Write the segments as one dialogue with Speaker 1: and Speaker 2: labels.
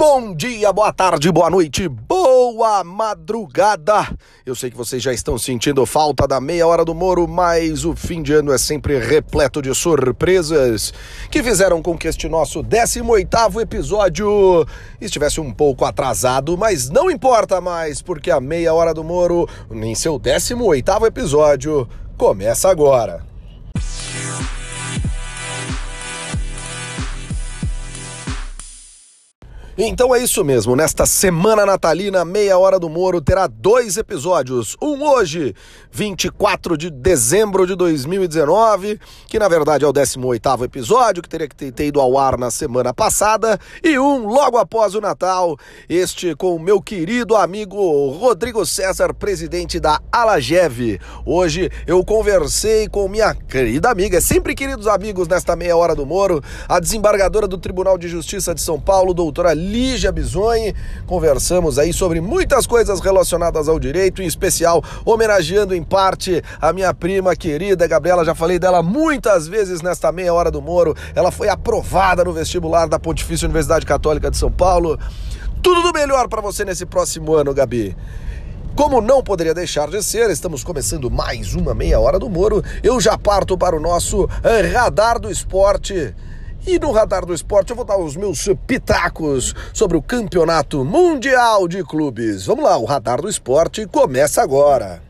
Speaker 1: Bom dia, boa tarde, boa noite, boa madrugada. Eu sei que vocês já estão sentindo falta da meia hora do Moro, mas o fim de ano é sempre repleto de surpresas que fizeram com que este nosso 18º episódio estivesse um pouco atrasado, mas não importa mais, porque a meia hora do Moro, em seu 18º episódio, começa agora. Então é isso mesmo, nesta semana natalina, meia hora do Moro terá dois episódios. Um hoje, 24 de dezembro de 2019, que na verdade é o 18º episódio, que teria que ter ido ao ar na semana passada, e um logo após o Natal, este com o meu querido amigo Rodrigo César, presidente da Alagev. Hoje eu conversei com minha querida amiga, é sempre queridos amigos nesta meia hora do Moro, a desembargadora do Tribunal de Justiça de São Paulo, doutora Lígia Bisonhi. Conversamos aí sobre muitas coisas relacionadas ao direito, em especial homenageando em parte a minha prima querida Gabriela. Já falei dela muitas vezes nesta meia hora do Moro. Ela foi aprovada no vestibular da Pontifícia Universidade Católica de São Paulo. Tudo do melhor para você nesse próximo ano, Gabi. Como não poderia deixar de ser, estamos começando mais uma meia hora do Moro. Eu já parto para o nosso radar do esporte. E no Radar do Esporte eu vou dar os meus pitacos sobre o Campeonato Mundial de Clubes. Vamos lá, o Radar do Esporte começa agora.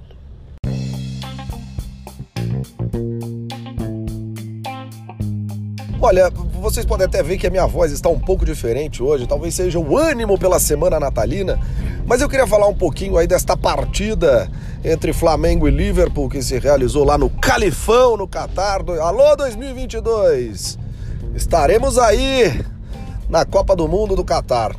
Speaker 1: Olha, vocês podem até ver que a minha voz está um pouco diferente hoje, talvez seja o ânimo pela semana natalina, mas eu queria falar um pouquinho aí desta partida entre Flamengo e Liverpool que se realizou lá no Califão, no Catar. Alô 2022! Estaremos aí na Copa do Mundo do Catar.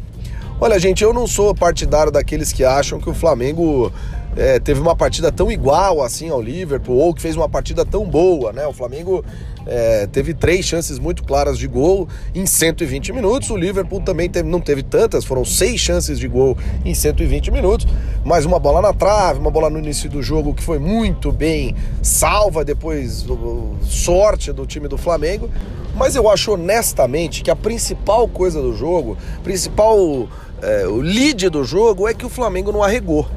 Speaker 1: Olha, gente, eu não sou partidário daqueles que acham que o Flamengo é, teve uma partida tão igual assim ao Liverpool ou que fez uma partida tão boa, né? O Flamengo é, teve três chances muito claras de gol em 120 minutos. O Liverpool também teve, não teve tantas, foram seis chances de gol em 120 minutos, mas uma bola na trave, uma bola no início do jogo que foi muito bem salva, depois sorte do time do Flamengo. Mas eu acho honestamente que a principal coisa do jogo, principal é, o lead do jogo é que o Flamengo não arregou.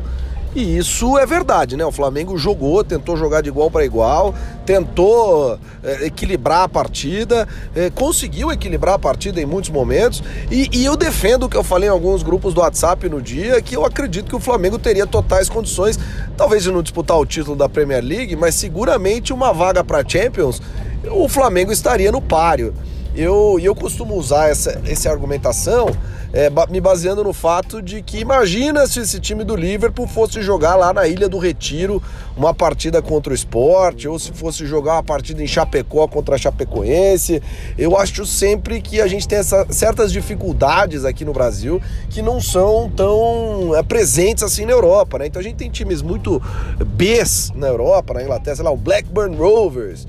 Speaker 1: E isso é verdade, né? O Flamengo jogou, tentou jogar de igual para igual, tentou é, equilibrar a partida, é, conseguiu equilibrar a partida em muitos momentos. E, e, eu defendo o que eu falei em alguns grupos do WhatsApp no dia, que eu acredito que o Flamengo teria totais condições, talvez de não disputar o título da Premier League, mas seguramente uma vaga para Champions, o Flamengo estaria no páreo. Eu, eu costumo usar essa, essa argumentação é, me baseando no fato de que imagina se esse time do Liverpool fosse jogar lá na Ilha do Retiro uma partida contra o esporte, ou se fosse jogar uma partida em Chapecó contra a Chapecoense. Eu acho sempre que a gente tem essa, certas dificuldades aqui no Brasil que não são tão é, presentes assim na Europa, né? Então a gente tem times muito Bs na Europa, na Inglaterra, sei lá, o Blackburn Rovers.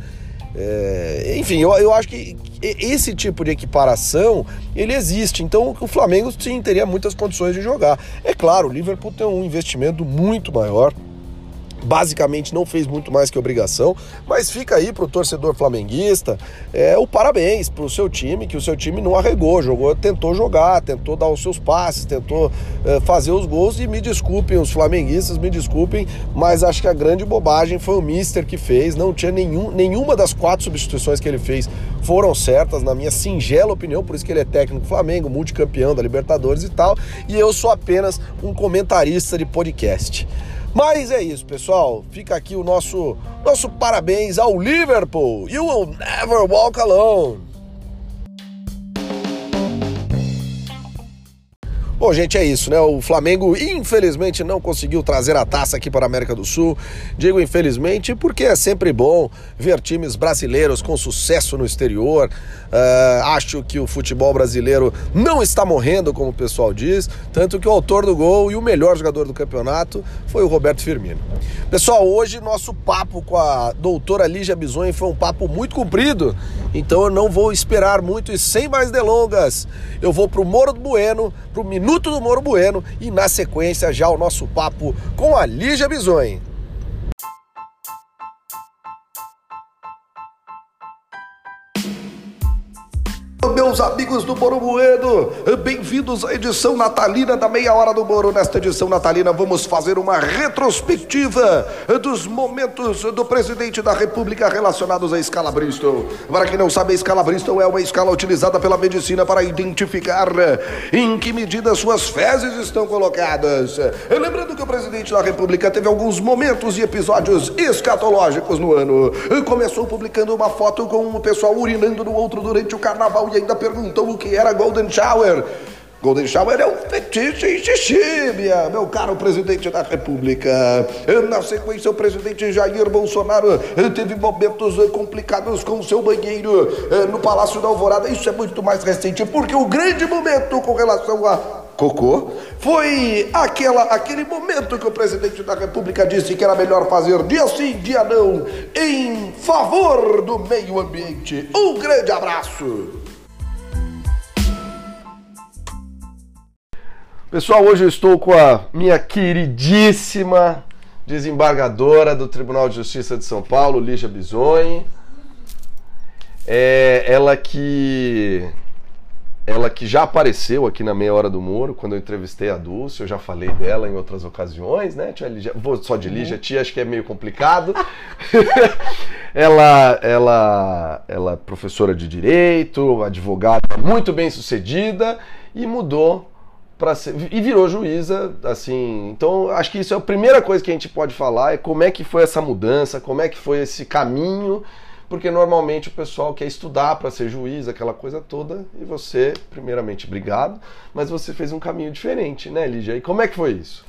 Speaker 1: É, enfim, eu, eu acho que esse tipo de equiparação ele existe. Então o Flamengo sim teria muitas condições de jogar. É claro, o Liverpool tem um investimento muito maior basicamente não fez muito mais que obrigação, mas fica aí pro torcedor flamenguista é, o parabéns pro seu time, que o seu time não arregou, jogou, tentou jogar, tentou dar os seus passes, tentou é, fazer os gols e me desculpem os flamenguistas, me desculpem, mas acho que a grande bobagem foi o Mister que fez, não tinha nenhum, nenhuma das quatro substituições que ele fez foram certas, na minha singela opinião, por isso que ele é técnico do Flamengo, multicampeão da Libertadores e tal, e eu sou apenas um comentarista de podcast. Mas é isso, pessoal. Fica aqui o nosso nosso parabéns ao Liverpool. You will never walk alone. Bom, gente, é isso, né? O Flamengo, infelizmente, não conseguiu trazer a taça aqui para a América do Sul. Digo infelizmente porque é sempre bom ver times brasileiros com sucesso no exterior. Uh, acho que o futebol brasileiro não está morrendo, como o pessoal diz. Tanto que o autor do gol e o melhor jogador do campeonato foi o Roberto Firmino. Pessoal, hoje nosso papo com a doutora Lígia Bisonha foi um papo muito comprido. Então eu não vou esperar muito e sem mais delongas, eu vou para o Moro do Bueno, para o Minuto do Moro Bueno e na sequência já o nosso papo com a Lígia Bisonha. Meus amigos do Moro Bueno, bem-vindos à edição natalina da Meia Hora do Moro. Nesta edição natalina vamos fazer uma retrospectiva dos momentos do presidente da República relacionados à escala Bristol. Para quem não sabe, a escala Bristol é uma escala utilizada pela medicina para identificar em que medida suas fezes estão colocadas. Lembrando que o presidente da República teve alguns momentos e episódios escatológicos no ano. Começou publicando uma foto com o pessoal urinando no outro durante o carnaval e ainda perguntou o que era Golden Shower. Golden Shower é um fetiche em xixi, minha, meu caro presidente da República. Na sequência, o presidente Jair Bolsonaro teve momentos complicados com seu banheiro eh, no Palácio da Alvorada. Isso é muito mais recente, porque o grande momento com relação a cocô foi aquela, aquele momento que o presidente da República disse que era melhor fazer dia sim, dia não, em favor do meio ambiente. Um grande abraço! Pessoal, hoje eu estou com a minha queridíssima desembargadora do Tribunal de Justiça de São Paulo, Lígia Bisoni. É ela que ela que já apareceu aqui na meia hora do muro, quando eu entrevistei a Dulce, eu já falei dela em outras ocasiões, né? Tia vou só de Lígia, tia, acho que é meio complicado. ela, ela, ela é professora de direito, advogada muito bem sucedida e mudou para e virou juíza, assim. Então, acho que isso é a primeira coisa que a gente pode falar é como é que foi essa mudança, como é que foi esse caminho, porque normalmente o pessoal quer estudar para ser juiz, aquela coisa toda, e você, primeiramente, obrigado, mas você fez um caminho diferente, né, Lígia? E como é que foi isso?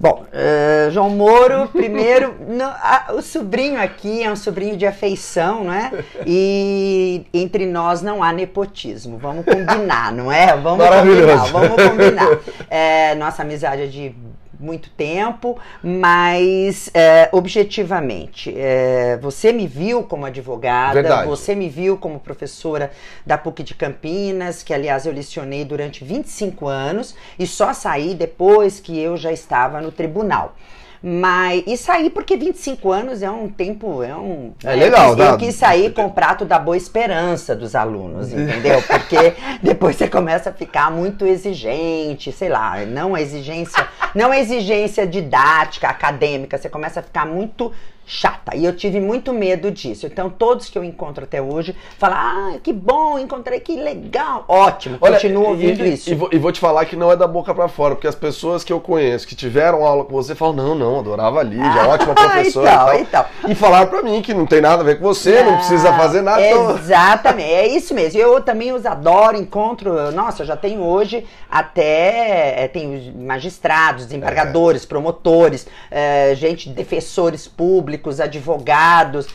Speaker 2: Bom, uh, João Moro, primeiro, a, o sobrinho aqui é um sobrinho de afeição, não é? E entre nós não há nepotismo. Vamos combinar, não é? Vamos combinar, vamos combinar. É, nossa amizade é de muito tempo, mas é, objetivamente, é, você me viu como advogada, Verdade. você me viu como professora da PUC de Campinas, que aliás eu licionei durante 25 anos e só saí depois que eu já estava no tribunal. Mas. E sair, porque 25 anos é um tempo. É, um,
Speaker 1: é legal,
Speaker 2: Eu quis sair com o prato da boa esperança dos alunos, entendeu? Porque depois você começa a ficar muito exigente, sei lá, não exigência, não exigência didática, acadêmica, você começa a ficar muito chata. E eu tive muito medo disso. Então, todos que eu encontro até hoje falam: ah, que bom, encontrei, que legal. Ótimo, Olha, continuo ouvindo
Speaker 1: e,
Speaker 2: isso.
Speaker 1: E vou, e vou, te falar que não é da boca para fora, porque as pessoas que eu conheço que tiveram aula com você falam: não, não, adorava a Lígia, ah, ótima professora. então, e, então. e falaram para mim que não tem nada a ver com você, não, não precisa fazer nada.
Speaker 2: Então exatamente, é isso mesmo. Eu também os adoro, encontro. Nossa, já tenho hoje até é, tenho magistrados, desembargadores, é. promotores, é, gente, defensores públicos públicos, advogados.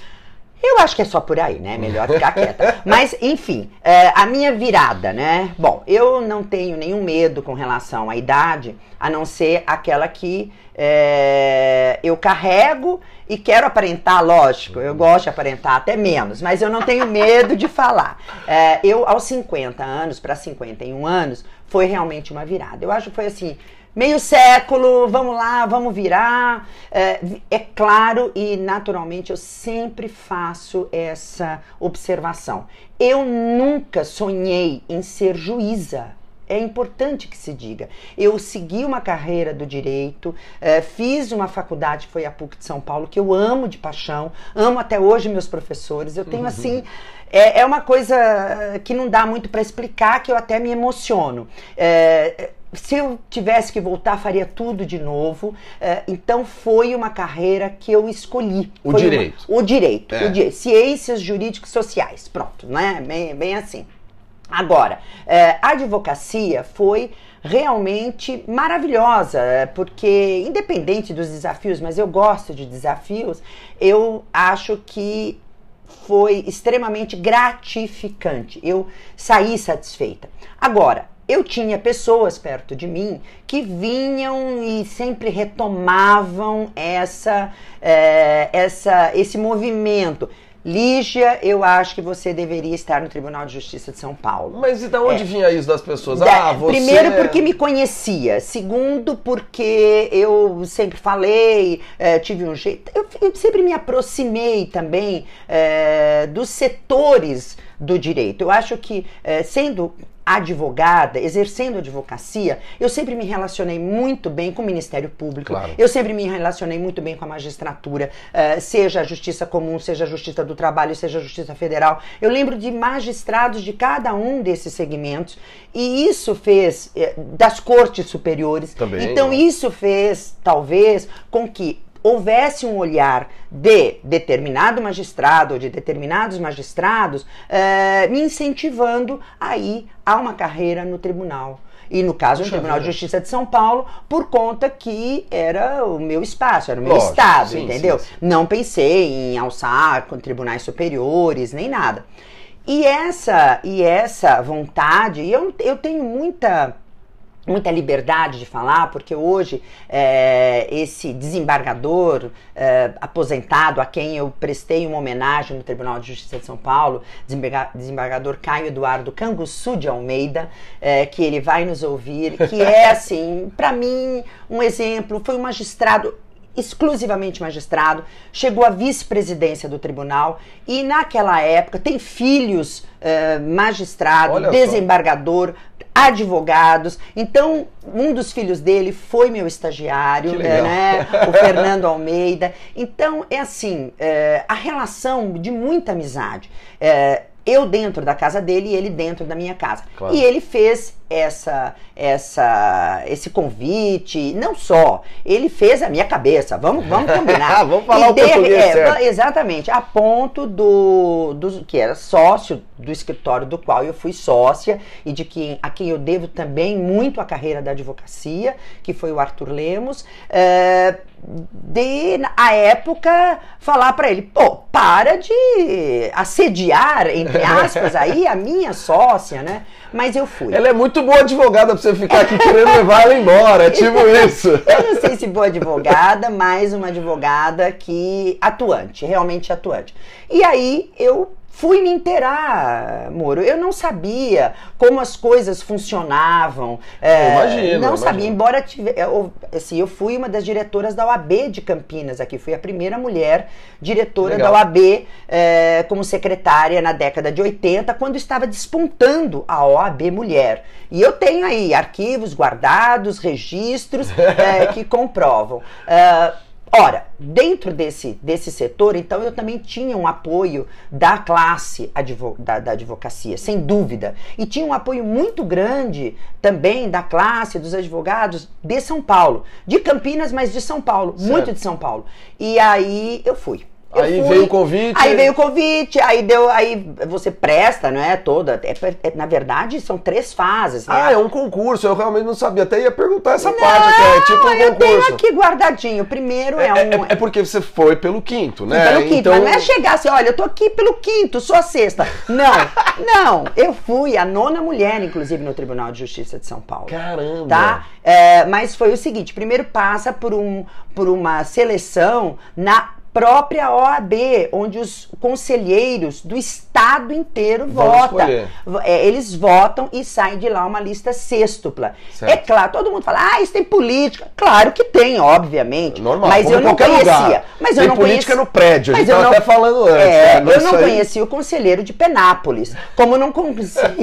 Speaker 2: Eu acho que é só por aí, né? Melhor ficar quieta. Mas, enfim, é, a minha virada, né? Bom, eu não tenho nenhum medo com relação à idade, a não ser aquela que é, eu carrego e quero aparentar, lógico, eu gosto de aparentar até menos, mas eu não tenho medo de falar. É, eu, aos 50 anos para 51 anos, foi realmente uma virada. Eu acho que foi assim meio século, vamos lá, vamos virar. É, é, claro e naturalmente eu sempre faço essa observação. Eu nunca sonhei em ser juíza. É importante que se diga. Eu segui uma carreira do direito, é, fiz uma faculdade que foi a PUC de São Paulo, que eu amo de paixão, amo até hoje meus professores. Eu tenho uhum. assim. É, é uma coisa que não dá muito para explicar, que eu até me emociono. É, se eu tivesse que voltar, faria tudo de novo. É, então foi uma carreira que eu escolhi.
Speaker 1: O
Speaker 2: foi
Speaker 1: direito.
Speaker 2: Uma, o direito. É. O direito. Ciências jurídicos sociais. Pronto, né? Bem, bem assim. Agora, é, a advocacia foi realmente maravilhosa, é, porque independente dos desafios, mas eu gosto de desafios, eu acho que foi extremamente gratificante. Eu saí satisfeita. Agora, eu tinha pessoas perto de mim que vinham e sempre retomavam essa, é, essa, esse movimento. Lígia, eu acho que você deveria estar no Tribunal de Justiça de São Paulo.
Speaker 1: Mas e da onde é. vinha isso das pessoas?
Speaker 2: Da, ah, você... Primeiro porque me conhecia. Segundo porque eu sempre falei, é, tive um jeito... Eu, eu, sempre me aproximei também é, dos setores do direito. Eu acho que, é, sendo advogada, exercendo advocacia, eu sempre me relacionei muito bem com o Ministério Público, claro. eu sempre me relacionei muito bem com a magistratura, uh, seja a Justiça Comum, seja a Justiça do Trabalho, seja a Justiça Federal. Eu lembro de magistrados de cada um desses segmentos e isso fez, eh, das cortes superiores,
Speaker 1: Também,
Speaker 2: então isso fez, talvez, com que houvesse um olhar de determinado magistrado ou de determinados magistrados eh, me incentivando a ir a uma carreira no tribunal. E no caso, no Tribunal de Justiça de São Paulo, por conta que era o meu espaço, era o meu Lógico, estado, sim, entendeu? Sim, sim. Não pensei em alçar com tribunais superiores, nem nada. E essa, e essa vontade, eu, eu tenho muita muita liberdade de falar, porque hoje é, esse desembargador é, aposentado, a quem eu prestei uma homenagem no Tribunal de Justiça de São Paulo, desembargador Caio Eduardo Canguçu de Almeida, é, que ele vai nos ouvir, que é assim, para mim, um exemplo, foi um magistrado exclusivamente magistrado, chegou à vice-presidência do tribunal e naquela época tem filhos uh, magistrado, Olha desembargador, só advogados. Então, um dos filhos dele foi meu estagiário, né? O Fernando Almeida. Então, é assim, é, a relação de muita amizade. É, eu dentro da casa dele e ele dentro da minha casa. Claro. E ele fez essa, essa, esse convite, não só, ele fez a minha cabeça, vamos, vamos combinar.
Speaker 1: vamos falar e o de, é,
Speaker 2: Exatamente, a ponto do, do, que era sócio do escritório do qual eu fui sócia e de quem, a quem eu devo também muito a carreira da advocacia, que foi o Arthur Lemos, é, de, a época, falar para ele, pô, para de assediar, entre aspas, aí a minha sócia, né? Mas eu fui.
Speaker 1: Ela é muito boa advogada pra você ficar aqui querendo levar ela embora, é tipo isso.
Speaker 2: Eu não sei se boa advogada, mas uma advogada que atuante, realmente atuante. E aí eu fui me inteirar, Moro. Eu não sabia como as coisas funcionavam.
Speaker 1: É, imagino,
Speaker 2: não
Speaker 1: imagino.
Speaker 2: sabia, embora tive, eu, assim, eu fui uma das diretoras da OAB de Campinas aqui. Fui a primeira mulher diretora Legal. da OAB é, como secretária na década de 80, quando estava despontando a OAB Mulher. E eu tenho aí arquivos guardados, registros é, que comprovam. É, Ora, dentro desse, desse setor, então, eu também tinha um apoio da classe advo, da, da, advocacia, sem dúvida. E tinha um apoio muito grande também da classe dos advogados de São Paulo. De Campinas, mas de São Paulo, certo. muito de São Paulo. E aí eu fui.
Speaker 1: Aí fui, veio o convite.
Speaker 2: Aí veio o convite, aí deu, aí você presta, não é? Toda. É, é, na verdade, são três fases.
Speaker 1: Né? Ah, é um concurso, eu realmente não sabia. Até ia perguntar essa não, parte é tipo um
Speaker 2: eu
Speaker 1: concurso.
Speaker 2: tenho aqui guardadinho. Primeiro é, é,
Speaker 1: é um. É, porque você foi pelo quinto, né?
Speaker 2: Pelo quinto, então... mas não é chegar assim, olha, eu tô aqui pelo quinto, sou a sexta. Não, não. Eu fui a nona mulher, inclusive, no Tribunal de Justiça de São Paulo.
Speaker 1: Caramba!
Speaker 2: Tá? É, mas foi o seguinte: primeiro passa por, um, por uma seleção na própria OAB, onde os conselheiros do estado inteiro votam. É, eles votam e sai de lá uma lista sextupla. Certo. É claro, todo mundo fala, ah, isso tem política. Claro que tem, obviamente.
Speaker 1: Normal,
Speaker 2: mas eu não conhecia. Lugar. Mas
Speaker 1: tem
Speaker 2: eu não
Speaker 1: política
Speaker 2: conhecia.
Speaker 1: no prédio, a gente
Speaker 2: estava
Speaker 1: até falando antes.
Speaker 2: É, né? eu não aí... conhecia o conselheiro de Penápolis, como não conhecia,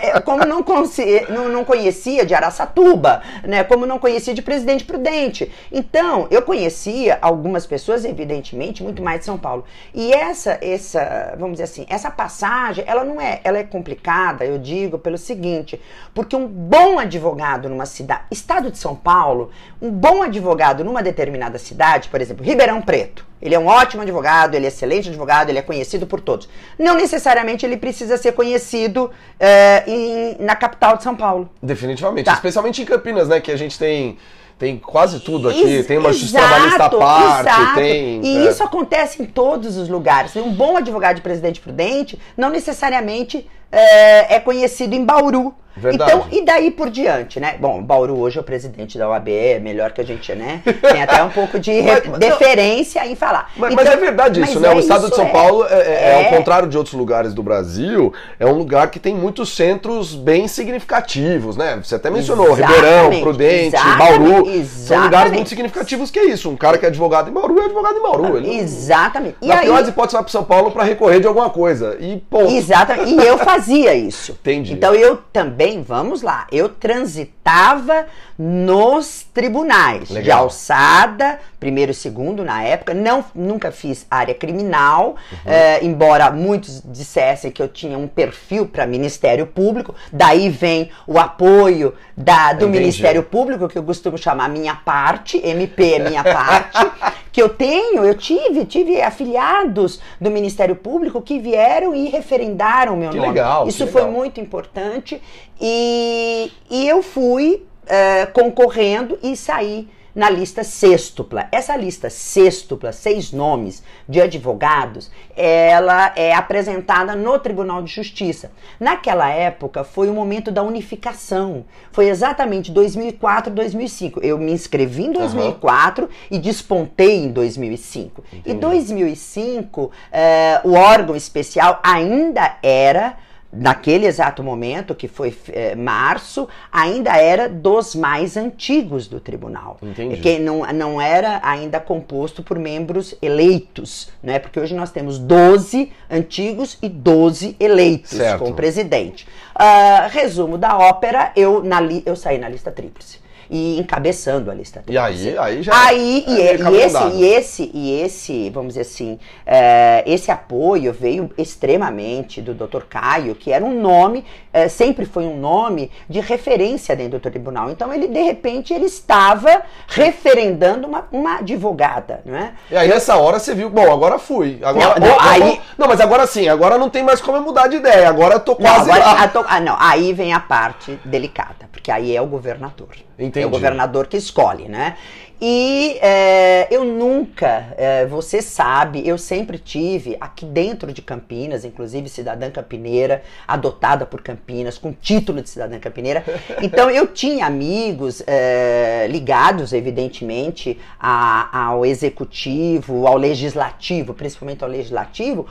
Speaker 2: é, como não, conhecia, não, não conhecia de Araçatuba, né? como não conhecia de Presidente Prudente. Então, eu conhecia algumas pessoas pessoas, evidentemente, muito mais de São Paulo. E essa, essa, vamos dizer assim, essa passagem, ela não é, ela é complicada, eu digo, pelo seguinte, porque um bom advogado numa cidade, estado de São Paulo, um bom advogado numa determinada cidade, por exemplo, Ribeirão Preto, ele é um ótimo advogado, ele é excelente advogado, ele é conhecido por todos. Não necessariamente ele precisa ser conhecido é, em, na capital de São Paulo.
Speaker 1: Definitivamente. Tá. Especialmente em Campinas, né? Que a gente tem tem quase tudo aqui, Ex tem uma justiça trabalhista à parte, exato. tem...
Speaker 2: E é. isso acontece em todos os lugares. Um bom advogado de presidente prudente não necessariamente é, é conhecido em Bauru,
Speaker 1: Verdade.
Speaker 2: Então, e daí por diante, né? Bom, Bauru hoje é o presidente da OAB, é melhor que a gente, né? Tem até um pouco de
Speaker 1: Mas- mas-
Speaker 2: deferência em falar.
Speaker 1: Mas,
Speaker 2: Então,
Speaker 1: mas é verdade isso, né?
Speaker 2: é
Speaker 1: o estado de
Speaker 2: isso,
Speaker 1: São
Speaker 2: é.
Speaker 1: Paulo, é, é- é,
Speaker 2: É.
Speaker 1: ao contrário de outros lugares do Brasil, é um lugar que tem muitos centros bem significativos, né? Você até mencionou
Speaker 2: Exatamente,
Speaker 1: Ribeirão, Prudente,
Speaker 2: exatamente,
Speaker 1: Bauru. São lugares
Speaker 2: exatamente.
Speaker 1: muito significativos que é isso. Um cara que é advogado em Bauru é advogado em Bauru. Ele
Speaker 2: Exatamente. E
Speaker 1: Na
Speaker 2: aí,
Speaker 1: pior das hipóteses, vai para São Paulo para recorrer de alguma coisa. E, pô,
Speaker 2: Exatamente. E eu fazia isso.
Speaker 1: Entendi.
Speaker 2: Então eu também, vamos lá, eu transitava nos tribunais de
Speaker 1: Legal.
Speaker 2: alçada, primeiro e segundo na época. Não, nunca fiz área criminal,
Speaker 1: Uhum.
Speaker 2: embora muitos dissessem que eu tinha um perfil para Ministério Público. Daí vem o apoio da, do
Speaker 1: Entendi.
Speaker 2: Ministério Público, que eu costumo chamar minha parte, MP é minha parte, que eu tenho, eu tive, tive afiliados do Ministério Público que vieram e referendaram o meu
Speaker 1: Que
Speaker 2: nome.
Speaker 1: legal,
Speaker 2: Isso foi
Speaker 1: legal.
Speaker 2: muito importante e, e eu fui eh, concorrendo e saí na lista sextupla. Essa lista sextupla, seis nomes de advogados, ela é apresentada no Tribunal de Justiça. Naquela época foi o momento da unificação. Foi exatamente 2004, 2005. Eu me inscrevi em 2004 e despontei em 2005.
Speaker 1: Entendi.
Speaker 2: E 2005, eh, o órgão especial ainda era naquele exato momento, que foi eh, março, ainda era dos mais antigos do tribunal.
Speaker 1: Entendi.
Speaker 2: Que não, não era ainda composto por membros eleitos, né? Porque hoje nós temos 12 antigos e 12 eleitos
Speaker 1: Certo.
Speaker 2: com presidente. Ah, resumo da ópera, eu, na li, eu saí na lista tríplice. E encabeçando a lista
Speaker 1: e aí, aí já.
Speaker 2: Aí, e,
Speaker 1: é
Speaker 2: e
Speaker 1: caminho
Speaker 2: esse, e esse, e esse, vamos dizer assim, é, esse apoio veio extremamente do Dr. Caio, que era um nome, é, sempre foi um nome de referência dentro do tribunal. Então, ele, de repente, ele estava referendando uma, uma advogada, não é?
Speaker 1: E aí nessa hora você viu, bom, agora fui. Agora,
Speaker 2: Não, não, aí-
Speaker 1: não, mas agora sim, agora não tem mais como eu mudar de ideia. Agora eu tô quase
Speaker 2: agora, tô- ah, não, aí vem a parte delicada, porque aí é o governador.
Speaker 1: Entendi.
Speaker 2: É o governador que escolhe, né? E é, eu nunca, é, você sabe, eu sempre tive aqui dentro de Campinas, inclusive cidadã campineira, adotada por Campinas, com título de cidadã campineira. Então eu tinha amigos é, ligados, evidentemente, a- ao executivo, ao legislativo, principalmente ao legislativo,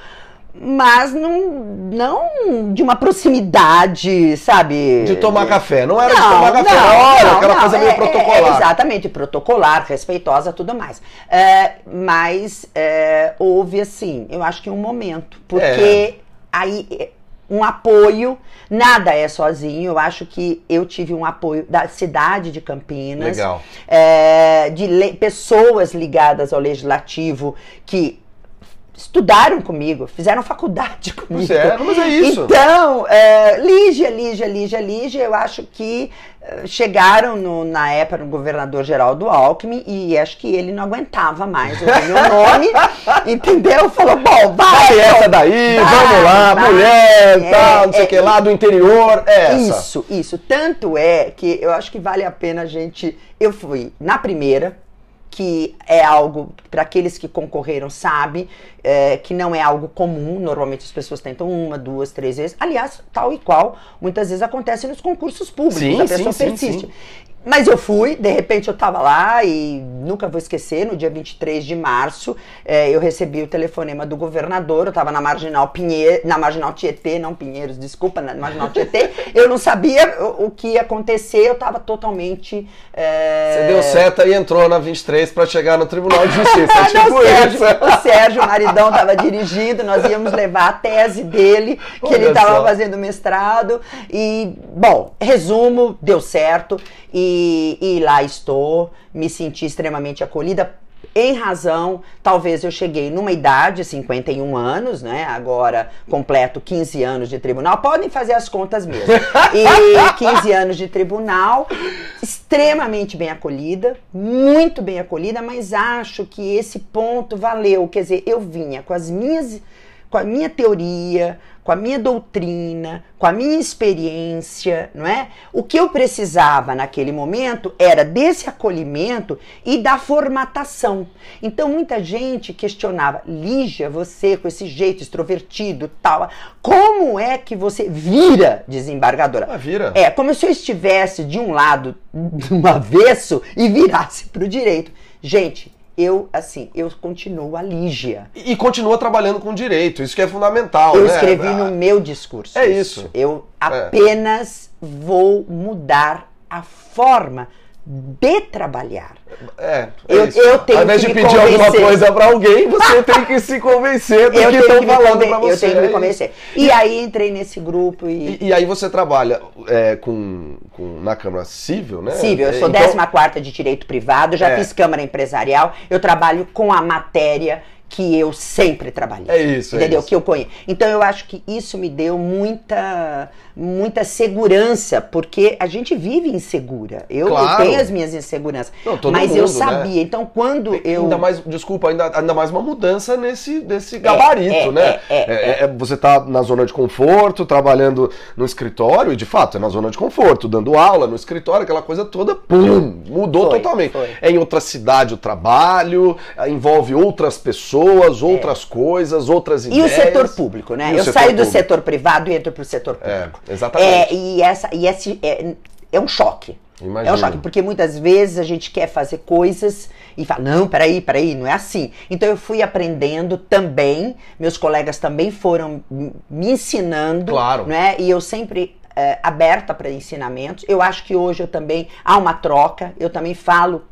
Speaker 2: mas não, não de uma proximidade, sabe?
Speaker 1: De tomar café. Não era de tomar café na hora, aquela coisa meio
Speaker 2: é- é-
Speaker 1: protocolar.
Speaker 2: é exatamente, protocolar, respeitosa, tudo mais. É, mas é, houve, assim, eu acho que um momento, porque aí é, um apoio, nada é sozinho, eu acho que eu tive um apoio da cidade de Campinas,
Speaker 1: Legal.
Speaker 2: é, de pessoas ligadas ao legislativo que estudaram comigo, fizeram faculdade comigo.
Speaker 1: Pois é, mas é isso.
Speaker 2: Então, é, Lígia, Lígia, Lígia, Lígia, eu acho que eh, chegaram no- na época no governador Geraldo Alckmin e acho que ele não aguentava mais ouvir meu nome, entendeu? Falou, bom, vai,
Speaker 1: Vai essa daí,
Speaker 2: vai,
Speaker 1: vamos lá,
Speaker 2: vai.
Speaker 1: mulher,
Speaker 2: É,
Speaker 1: tal, não sei o
Speaker 2: é,
Speaker 1: que lá, do interior, é essa.
Speaker 2: Isso, isso. Tanto é que eu acho que vale a pena a gente. Eu fui na primeira, que é algo, para aqueles que concorreram, sabe, é, que não é algo comum. Normalmente as pessoas tentam uma, duas, três vezes. Aliás, tal e qual, muitas vezes acontece nos concursos públicos.
Speaker 1: Sim,
Speaker 2: a pessoa
Speaker 1: sim,
Speaker 2: persiste.
Speaker 1: sim.
Speaker 2: Mas eu fui, de repente eu tava lá e nunca vou esquecer, no dia 23 de março, eh, eu recebi o telefonema do governador, eu tava na Marginal Pinheiro, na Marginal Tietê, não Pinheiros, desculpa, na Marginal Tietê, eu não sabia o, o que ia acontecer, eu tava totalmente... eh,
Speaker 1: Você deu seta e entrou na 23 pra chegar no Tribunal de Justiça.
Speaker 2: Ah,
Speaker 1: tipo
Speaker 2: não, o Sérgio, o Sérgio, o maridão, estava dirigindo, nós íamos levar a tese dele, que ele
Speaker 1: Olha
Speaker 2: estava
Speaker 1: só.
Speaker 2: fazendo mestrado. E, bom, resumo, deu certo. E, e lá estou, me senti extremamente acolhida. Em razão, talvez eu cheguei numa idade, 51 anos, né? Agora completo 15 anos de tribunal. Podem fazer as contas mesmo. E 15 anos de tribunal, extremamente bem acolhida, muito bem acolhida, mas acho que esse ponto valeu. Quer dizer, eu vinha com as minhas com a minha teoria, com a minha doutrina, com a minha experiência, não é? O que eu precisava naquele momento era desse acolhimento e da formatação. Então muita gente questionava, Lígia, você com esse jeito extrovertido, tal, como é que você vira desembargadora?
Speaker 1: Ah, vira.
Speaker 2: É, como se eu estivesse de um lado, do avesso e virasse para o direito. Gente, eu, assim, eu continuo a Lígia.
Speaker 1: E, e, continua trabalhando com direito, isso que é fundamental.
Speaker 2: Eu
Speaker 1: né?
Speaker 2: escrevi no meu discurso.
Speaker 1: É isso.
Speaker 2: Eu é. apenas é. vou mudar a forma de trabalhar.
Speaker 1: É,
Speaker 2: é eu, eu tenho
Speaker 1: Ao invés
Speaker 2: que
Speaker 1: de pedir
Speaker 2: convencer.
Speaker 1: alguma coisa para alguém, você tem que se convencer do
Speaker 2: eu
Speaker 1: que estão falando para você.
Speaker 2: Eu tenho que me
Speaker 1: é
Speaker 2: convencer. E aí entrei nesse grupo e...
Speaker 1: E, e aí você trabalha é, com, com- na Câmara Civil, né?
Speaker 2: Cível, eu sou
Speaker 1: Então-
Speaker 2: 14 de Direito Privado, já
Speaker 1: É.
Speaker 2: fiz Câmara Empresarial, eu trabalho com a matéria que eu sempre trabalhei.
Speaker 1: É isso, é
Speaker 2: Entendeu?
Speaker 1: isso.
Speaker 2: Que eu conheço. Então eu acho que isso me deu muita muita segurança, porque a gente vive insegura. Eu, eu
Speaker 1: Claro.
Speaker 2: tenho as minhas inseguranças.
Speaker 1: Não, todo
Speaker 2: mas eu
Speaker 1: mundo, né?
Speaker 2: sabia. Então quando eu
Speaker 1: Ainda mais, desculpa, ainda, ainda mais uma mudança nesse, nesse gabarito,
Speaker 2: é,
Speaker 1: né?
Speaker 2: é, é,
Speaker 1: é, você tá na zona de conforto, trabalhando no escritório, e de fato é na zona de conforto, dando aula no escritório, aquela coisa toda, pum, mudou
Speaker 2: Foi,
Speaker 1: totalmente.
Speaker 2: foi.
Speaker 1: É em outra cidade o trabalho, envolve outras pessoas, outras coisas, outras
Speaker 2: E
Speaker 1: ideias.
Speaker 2: o setor público, né?
Speaker 1: E
Speaker 2: Eu saio do
Speaker 1: público.
Speaker 2: setor privado e entro pro setor
Speaker 1: É,
Speaker 2: público.
Speaker 1: exatamente.
Speaker 2: É, e essa, e esse é, é um choque.
Speaker 1: Imagino.
Speaker 2: É um choque, porque muitas vezes a gente quer fazer coisas e fala, não, peraí, peraí, não é assim. Então eu fui aprendendo também, meus colegas também foram me ensinando,
Speaker 1: Claro.
Speaker 2: né? E eu sempre é, aberta para ensinamentos. Eu acho que hoje eu também há uma troca, eu também falo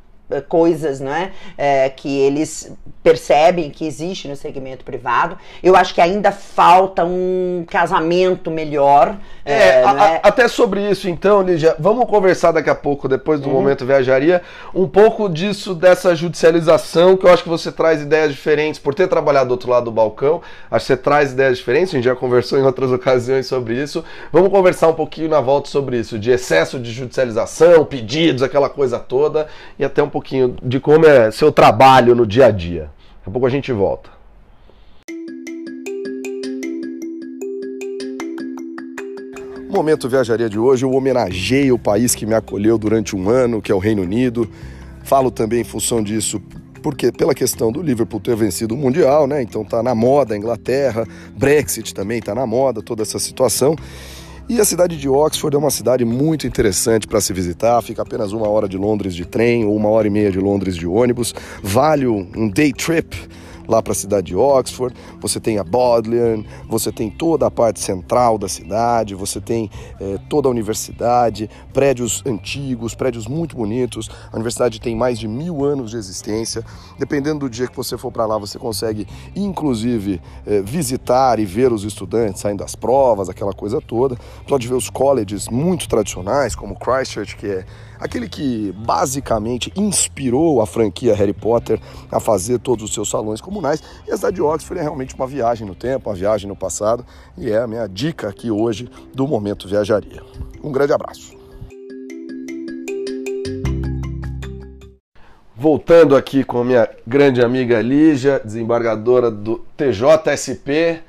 Speaker 2: coisas né, é, que eles percebem que existe no segmento privado. Eu acho que ainda falta um casamento melhor.
Speaker 1: É,
Speaker 2: não é?
Speaker 1: a- até sobre isso, então, Lígia, vamos conversar daqui a pouco, depois
Speaker 2: Uhum.
Speaker 1: do momento viajaria, um pouco disso, dessa judicialização, que eu acho que você traz ideias diferentes, por ter trabalhado do outro lado do balcão, acho que você traz ideias diferentes, a gente já conversou em outras ocasiões sobre isso. Vamos conversar um pouquinho na volta sobre isso, de excesso de judicialização, pedidos, aquela coisa toda, e até um pouquinho de como é seu trabalho no dia a dia. Daqui a pouco a gente volta. Momento Viajaria de hoje, eu homenageio o país que me acolheu durante um ano, que é o Reino Unido. Falo também em função disso, porque pela questão do Liverpool ter vencido o Mundial, né? Então tá na moda a Inglaterra, Brexit também tá na moda, toda essa situação. E a cidade de Oxford é uma cidade muito interessante para se visitar, fica apenas uma hora de Londres de trem ou uma hora e meia de Londres de ônibus. Vale um day trip lá para a cidade de Oxford, você tem a Bodleian, você tem toda a parte central da cidade, você tem eh, toda a universidade, prédios antigos, prédios muito bonitos. A universidade tem mais de mil anos de existência. Dependendo do dia que você for para lá, você consegue, inclusive, eh, visitar e ver os estudantes saindo das provas, aquela coisa toda. Pode ver os colleges muito tradicionais, como Christchurch, que é aquele que basicamente inspirou a franquia Harry Potter a fazer todos os seus salões comunais. E a cidade de Oxford é realmente uma viagem no tempo, uma viagem no passado, e é a minha dica aqui hoje do Momento Viajaria. Um grande abraço. Voltando aqui com minha grande amiga Lígia, desembargadora do TJSP.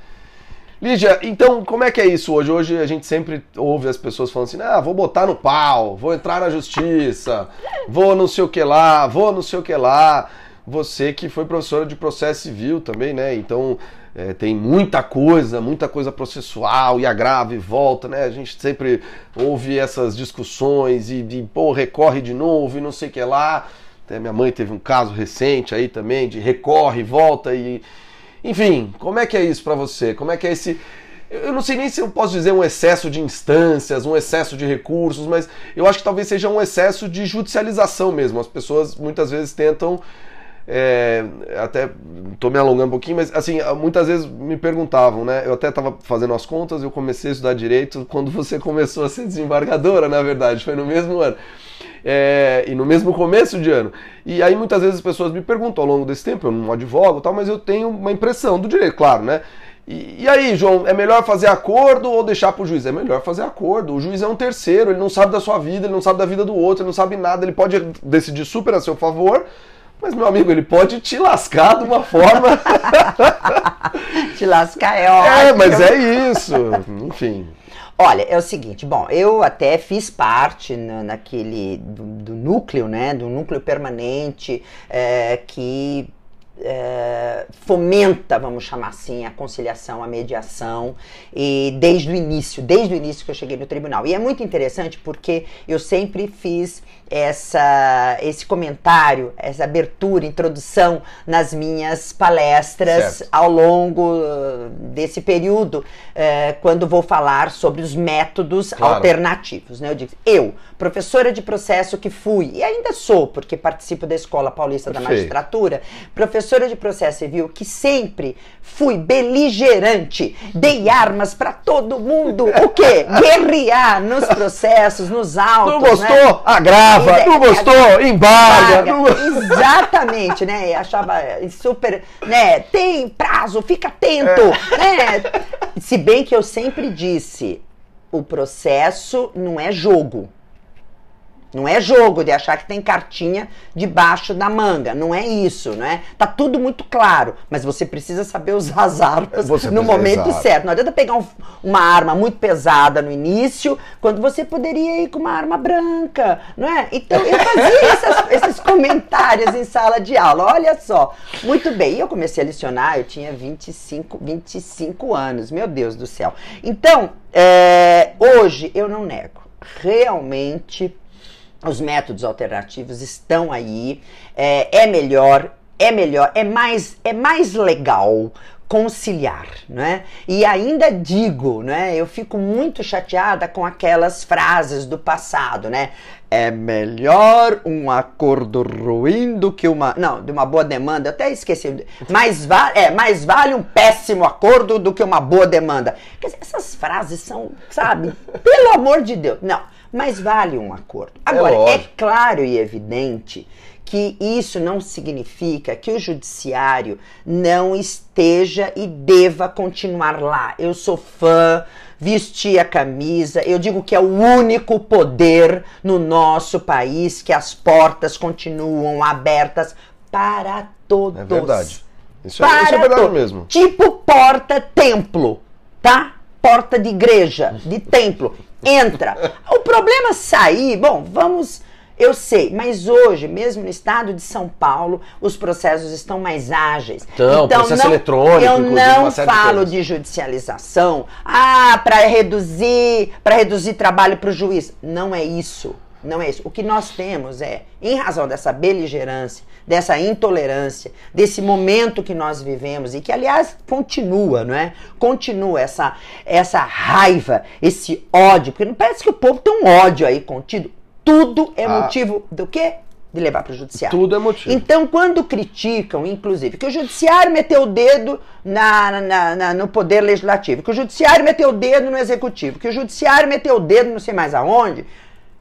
Speaker 1: Lígia, então como é que é isso hoje? Hoje a gente sempre ouve as pessoas falando assim: ah, vou botar no pau, vou entrar na justiça, vou não sei o que lá, vou não sei o que lá. Você que foi professora de processo civil também, né? Então é, tem muita coisa, muita coisa processual e agrava e volta, né? A gente sempre ouve essas discussões e, e pô, recorre de novo e não sei o que lá. Até minha mãe teve um caso recente aí também de recorre, volta e. Enfim, como é que é isso para você? Como é que é esse. Eu não sei nem se eu posso dizer um excesso de instâncias, um excesso de recursos, mas eu acho que talvez seja um excesso de judicialização mesmo. As pessoas muitas vezes tentam. É, até tô me alongando um pouquinho, mas assim, muitas vezes me perguntavam, né? Eu até estava fazendo as contas, eu comecei a estudar direito quando você começou a ser desembargadora, na verdade, foi no mesmo ano. É, e no mesmo começo de ano. E aí muitas vezes as pessoas me perguntam ao longo desse tempo, eu não advogo tal, mas eu tenho uma impressão do direito, claro, né? E, e aí, João, é melhor fazer acordo ou deixar pro juiz? É melhor fazer acordo. O juiz é um terceiro, ele não sabe da sua vida, ele não sabe da vida do outro, ele não sabe nada, ele pode decidir super a seu favor, Mas, meu amigo, ele pode te lascar de uma forma.
Speaker 2: te lascar é ótimo.
Speaker 1: É, mas é isso. Enfim.
Speaker 2: Olha, é o seguinte, bom, eu até fiz parte na, naquele do, do, núcleo, né, do núcleo permanente é, que é, fomenta, vamos chamar assim, a conciliação, a mediação, e desde o início, desde o início que eu cheguei no tribunal. E é muito interessante porque eu sempre fiz essa, esse comentário, essa abertura, introdução nas minhas palestras certo. ao longo desse período, uh, quando vou falar sobre os métodos claro. alternativos. Né? Eu digo, eu, professora de processo que fui, e ainda sou, porque participo da Escola Paulista Perfeito. da Magistratura, professora de processo civil que sempre fui beligerante, dei armas para todo mundo, o quê? Guerrear nos processos, nos autos.
Speaker 1: Não gostou? Né? Agrava não gostou? Embarga. Não...
Speaker 2: Exatamente, né? Achava super, né? Tem prazo, fica atento, é. né? Se bem que eu sempre disse, o processo não é jogo. Não é jogo de achar que tem cartinha debaixo da manga. Não é isso, não é? Tá tudo muito claro, mas você precisa saber usar as armas você no momento exato. certo. Não adianta pegar um, uma arma muito pesada no início, quando você poderia ir com uma arma branca, não é? Então eu fazia essas, esses comentários em sala de aula. Olha só. Muito bem. E eu comecei a licionar, eu tinha 25, 25 anos. Meu Deus do céu. Então, é, hoje eu não nego. Realmente os métodos alternativos estão aí. É, é melhor, é melhor, é mais, é mais legal conciliar, né? E ainda digo, né? Eu fico muito chateada com aquelas frases do passado, né? É melhor um acordo ruim do que uma, não, de uma boa demanda. Eu até esqueci. Mais vale, é, mais vale um péssimo acordo do que uma boa demanda. Quer dizer, essas frases são, sabe? Pelo amor de Deus, não mas vale um acordo. É Agora, é, é claro e evidente que isso não significa que o judiciário não esteja e deva continuar lá. Eu sou fã, vesti a camisa, eu digo que é o único poder no nosso país que as portas continuam abertas para todos. É
Speaker 1: verdade. Isso, é, isso é verdade mesmo.
Speaker 2: Tipo porta-templo, tá? Porta de igreja, de templo entra. O problema sair, bom, vamos. Eu sei, mas hoje, mesmo no estado de São Paulo, os processos estão mais ágeis.
Speaker 1: Então, então processo
Speaker 2: não,
Speaker 1: eletrônico,
Speaker 2: eu não falo de, de judicialização. Ah, para reduzir, para reduzir trabalho para o juiz. Não é isso. Não é isso. O que nós temos é, em razão dessa beligerância, dessa intolerância, desse momento que nós vivemos e que, aliás, continua, não é? Continua essa, essa raiva, esse ódio, porque não parece que o povo tem um ódio aí contido. Tudo é ah. motivo do quê? de levar para o judiciário.
Speaker 1: Tudo é motivo.
Speaker 2: Então, quando criticam, inclusive, que o judiciário meteu o dedo na, na, na, no poder legislativo, que o judiciário meteu o dedo no executivo, que o judiciário meteu o dedo não sei mais aonde,